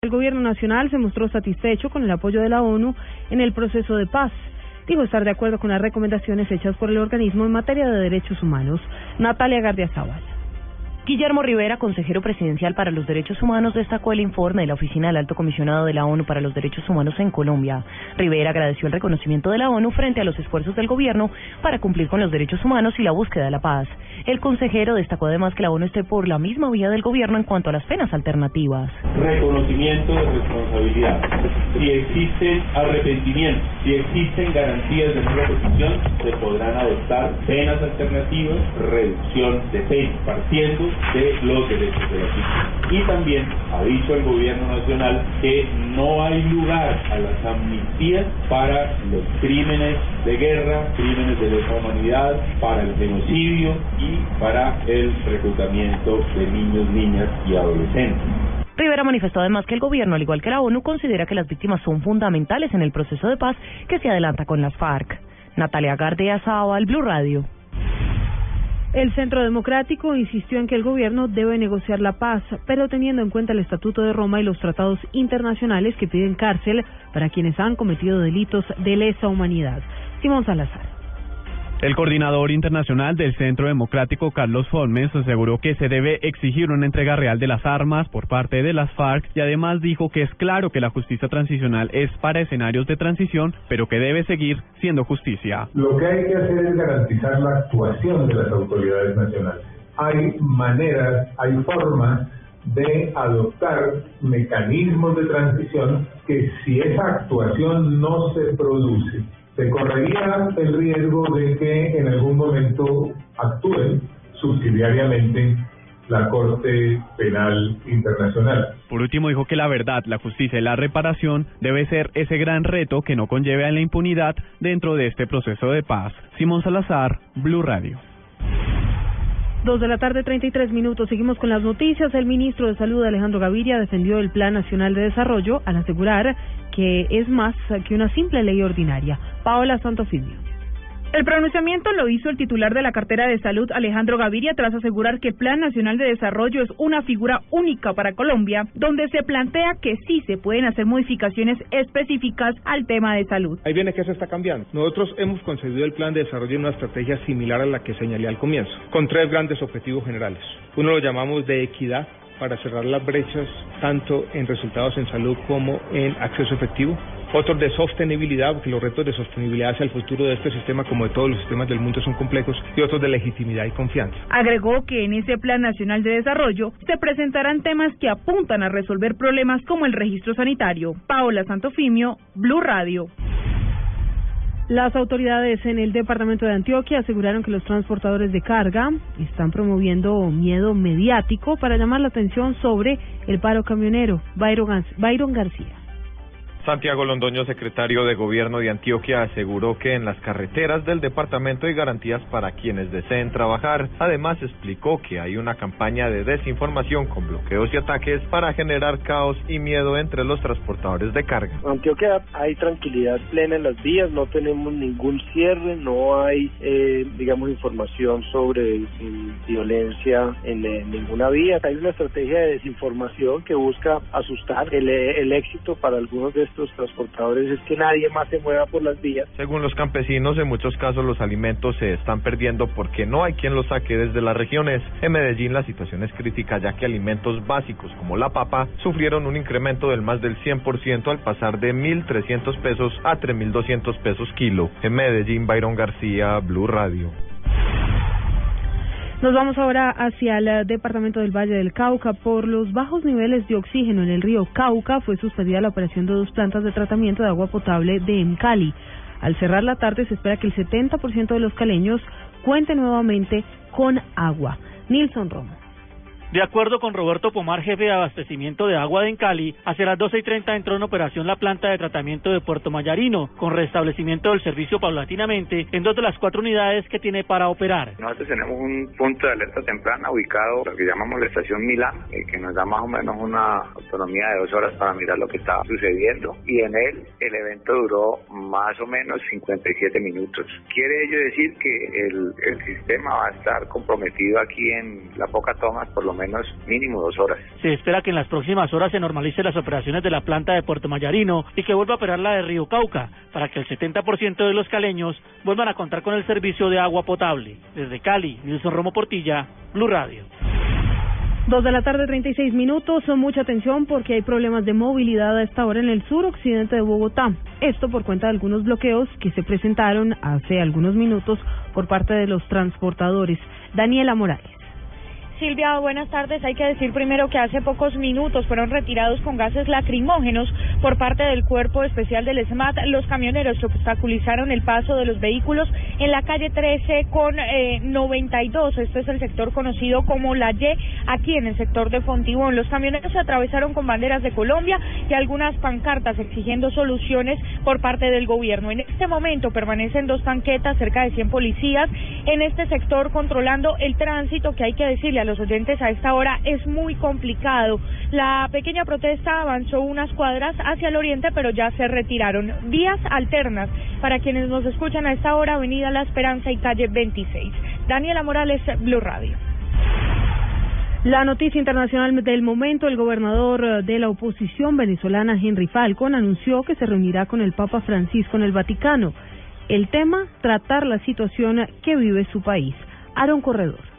El gobierno nacional se mostró satisfecho con el apoyo de la ONU en el proceso de paz. Dijo estar de acuerdo con las recomendaciones hechas por el organismo en materia de derechos humanos. Natalia Gardiazabal. Guillermo Rivera, consejero presidencial para los derechos humanos, destacó el informe de la Oficina del Alto Comisionado de la ONU para los Derechos Humanos en Colombia. Rivera agradeció el reconocimiento de la ONU frente a los esfuerzos del gobierno para cumplir con los derechos humanos y la búsqueda de la paz. El consejero destacó además que la ONU esté por la misma vía del gobierno en cuanto a las penas alternativas. Reconocimiento de responsabilidad. Si existen arrepentimientos, si existen garantías de no repetición, se podrán adoptar penas alternativas, reducción de penas, partiendo de los derechos de la víctimas. Y también ha dicho el gobierno nacional que no hay lugar a las amnistías para los crímenes de guerra, crímenes de lesa humanidad, para el genocidio y para el reclutamiento de niños, niñas y adolescentes. Rivera manifestó además que el gobierno, al igual que la ONU, considera que las víctimas son fundamentales en el proceso de paz que se adelanta con las FARC. Natalia Gardea al Blue Radio. El Centro Democrático insistió en que el gobierno debe negociar la paz, pero teniendo en cuenta el Estatuto de Roma y los tratados internacionales que piden cárcel para quienes han cometido delitos de lesa humanidad. Simón Salazar. El coordinador internacional del Centro Democrático, Carlos Folmes, aseguró que se debe exigir una entrega real de las armas por parte de las FARC y además dijo que es claro que la justicia transicional es para escenarios de transición, pero que debe seguir siendo justicia. Lo que hay que hacer es garantizar la actuación de las autoridades nacionales. Hay maneras, hay formas de adoptar mecanismos de transición que si esa actuación no se produce, se correría el riesgo de que en algún momento actúe subsidiariamente la Corte Penal Internacional. Por último, dijo que la verdad, la justicia y la reparación debe ser ese gran reto que no conlleve a la impunidad dentro de este proceso de paz. Simón Salazar, Blue Radio. Dos de la tarde, 33 minutos. Seguimos con las noticias. El ministro de Salud, Alejandro Gaviria, defendió el Plan Nacional de Desarrollo al asegurar que es más que una simple ley ordinaria. Paola Santofimio. El pronunciamiento lo hizo el titular de la cartera de salud, Alejandro Gaviria, tras asegurar que el Plan Nacional de Desarrollo es una figura única para Colombia, donde se plantea que sí se pueden hacer modificaciones específicas al tema de salud. Ahí viene que se está cambiando. Nosotros hemos concebido el plan de desarrollo en una estrategia similar a la que señalé al comienzo, con tres grandes objetivos generales. Uno lo llamamos de equidad, para cerrar las brechas tanto en resultados en salud como en acceso efectivo otros de sostenibilidad, porque los retos de sostenibilidad hacia el futuro de este sistema, como de todos los sistemas del mundo, son complejos, y otros de legitimidad y confianza. Agregó que en ese Plan Nacional de Desarrollo se presentarán temas que apuntan a resolver problemas como el registro sanitario. Paola Santofimio, Blue Radio. Las autoridades en el departamento de Antioquia aseguraron que los transportadores de carga están promoviendo miedo mediático para llamar la atención sobre el paro camionero. Byron García. Santiago Londoño, secretario de Gobierno de Antioquia, aseguró que en las carreteras del departamento hay garantías para quienes deseen trabajar. Además, explicó que hay una campaña de desinformación con bloqueos y ataques para generar caos y miedo entre los transportadores de carga. En Antioquia hay tranquilidad plena en las vías, no tenemos ningún cierre, no hay, eh, digamos, información sobre violencia en, ninguna vía. Hay una estrategia de desinformación que busca asustar el, el éxito para algunos de estos los transportadores es que nadie más se mueva por las vías. Según los campesinos, en muchos casos los alimentos se están perdiendo porque no hay quien los saque desde las regiones. En Medellín la situación es crítica ya que alimentos básicos como la papa sufrieron un incremento del más del 100% al pasar de 1.300 pesos a 3.200 pesos kilo. En Medellín, Byron García, Blue Radio. Nos vamos ahora hacia el eh, departamento del Valle del Cauca. Por los bajos niveles de oxígeno en el río Cauca fue suspendida la operación de dos plantas de tratamiento de agua potable de Emcali. Al cerrar la tarde se espera que el 70% de los caleños cuente nuevamente con agua. Nilson Romo. De acuerdo con Roberto Pomar, jefe de abastecimiento de agua de Encali, hacia las 12 y 30 entró en operación la planta de tratamiento de Puerto Mayarino, con restablecimiento del servicio paulatinamente en dos de las cuatro unidades que tiene para operar. Nosotros tenemos un punto de alerta temprana ubicado, lo que llamamos la estación Milán, eh, que nos da más o menos una autonomía de dos horas para mirar lo que está sucediendo. Y en él el evento duró más o menos 57 minutos. Quiere ello decir que el, sistema va a estar comprometido aquí en la Poca Tomas por lo menos mínimo dos horas. Se espera que en las próximas horas se normalicen las operaciones de la planta de Puerto Mayarino y que vuelva a operar la de Río Cauca para que el 70% de los caleños vuelvan a contar con el servicio de agua potable. Desde Cali, Wilson Romo Portilla, Blue Radio. Dos de la tarde, 36 minutos. Son mucha atención porque hay problemas de movilidad a esta hora en el sur occidente de Bogotá. Esto por cuenta de algunos bloqueos que se presentaron hace algunos minutos por parte de los transportadores. Daniela Morales. Silvia, buenas tardes. Hay que decir primero que hace pocos minutos fueron retirados con gases lacrimógenos por parte del Cuerpo Especial del SMAT los camioneros que obstaculizaron el paso de los vehículos en la calle 13 con eh, 92. Este es el sector conocido como la Y, aquí en el sector de Fontibón. Los camioneros se atravesaron con banderas de Colombia y algunas pancartas exigiendo soluciones por parte del gobierno. En este momento permanecen dos tanquetas, cerca de 100 policías en este sector controlando el tránsito que hay que decirle a los oyentes a esta hora es muy complicado. La pequeña protesta avanzó unas cuadras hacia el oriente, pero ya se retiraron. Vías alternas para quienes nos escuchan a esta hora, Avenida La Esperanza y calle 26. Daniela Morales, Blue Radio. La noticia internacional del momento, el gobernador de la oposición venezolana, Henry Falcon, anunció que se reunirá con el Papa Francisco en el Vaticano. El tema, tratar la situación que vive su país. Aaron Corredor.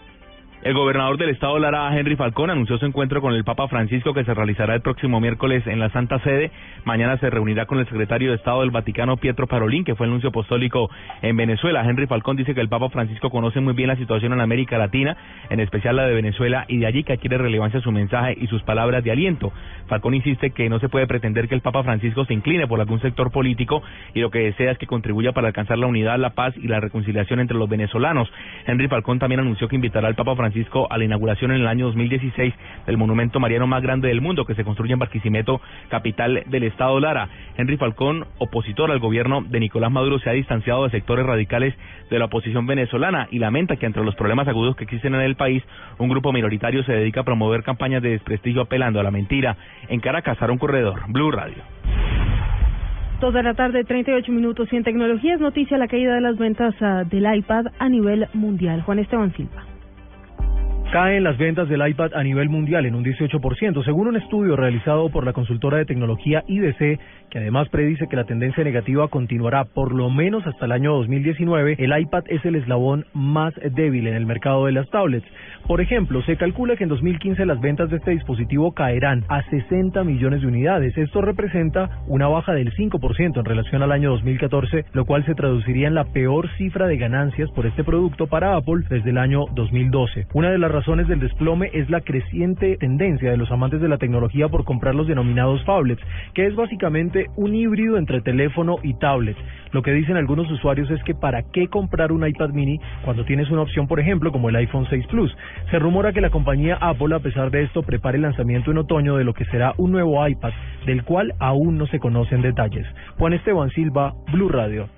El gobernador del estado Lara, Henry Falcón, anunció su encuentro con el Papa Francisco que se realizará el próximo miércoles en la Santa Sede. Mañana se reunirá con el secretario de Estado del Vaticano, Pietro Parolín, que fue el nuncio apostólico en Venezuela. Henry Falcón dice que el Papa Francisco conoce muy bien la situación en América Latina, en especial la de Venezuela, y de allí que adquiere relevancia su mensaje y sus palabras de aliento. Falcón insiste que no se puede pretender que el Papa Francisco se incline por algún sector político y lo que desea es que contribuya para alcanzar la unidad, la paz y la reconciliación entre los venezolanos. Henry Falcón también anunció que invitará al Papa Francisco a la inauguración en el año 2016 del monumento mariano más grande del mundo que se construye en Barquisimeto, capital del estado Lara. Henry Falcón, opositor al gobierno de Nicolás Maduro, se ha distanciado de sectores radicales de la oposición venezolana y lamenta que entre los problemas agudos que existen en el país, un grupo minoritario se dedica a promover campañas de desprestigio apelando a la mentira. En Caracas, un corredor. Blue Radio. De la tarde, 38 minutos y en tecnología es noticia la caída de las ventas uh, del iPad a nivel mundial. Juan Esteban Silva. Caen las ventas del iPad a nivel mundial en un 18%, según un estudio realizado por la consultora de tecnología IDC, que además predice que la tendencia negativa continuará por lo menos hasta el año 2019. El iPad es el eslabón más débil en el mercado de las tablets. Por ejemplo, se calcula que en 2015 las ventas de este dispositivo caerán a 60 millones de unidades. Esto representa una baja del 5% en relación al año 2014, lo cual se traduciría en la peor cifra de ganancias por este producto para Apple desde el año 2012. Una de las razones del desplome es la creciente tendencia de los amantes de la tecnología por comprar los denominados phablets, que es básicamente un híbrido entre teléfono y tablet. Lo que dicen algunos usuarios es que para qué comprar un iPad mini cuando tienes una opción, por ejemplo, como el iPhone 6 Plus. Se rumora que la compañía Apple, a pesar de esto, prepare el lanzamiento en otoño de lo que será un nuevo iPad, del cual aún no se conocen detalles. Juan Esteban Silva, Blue Radio.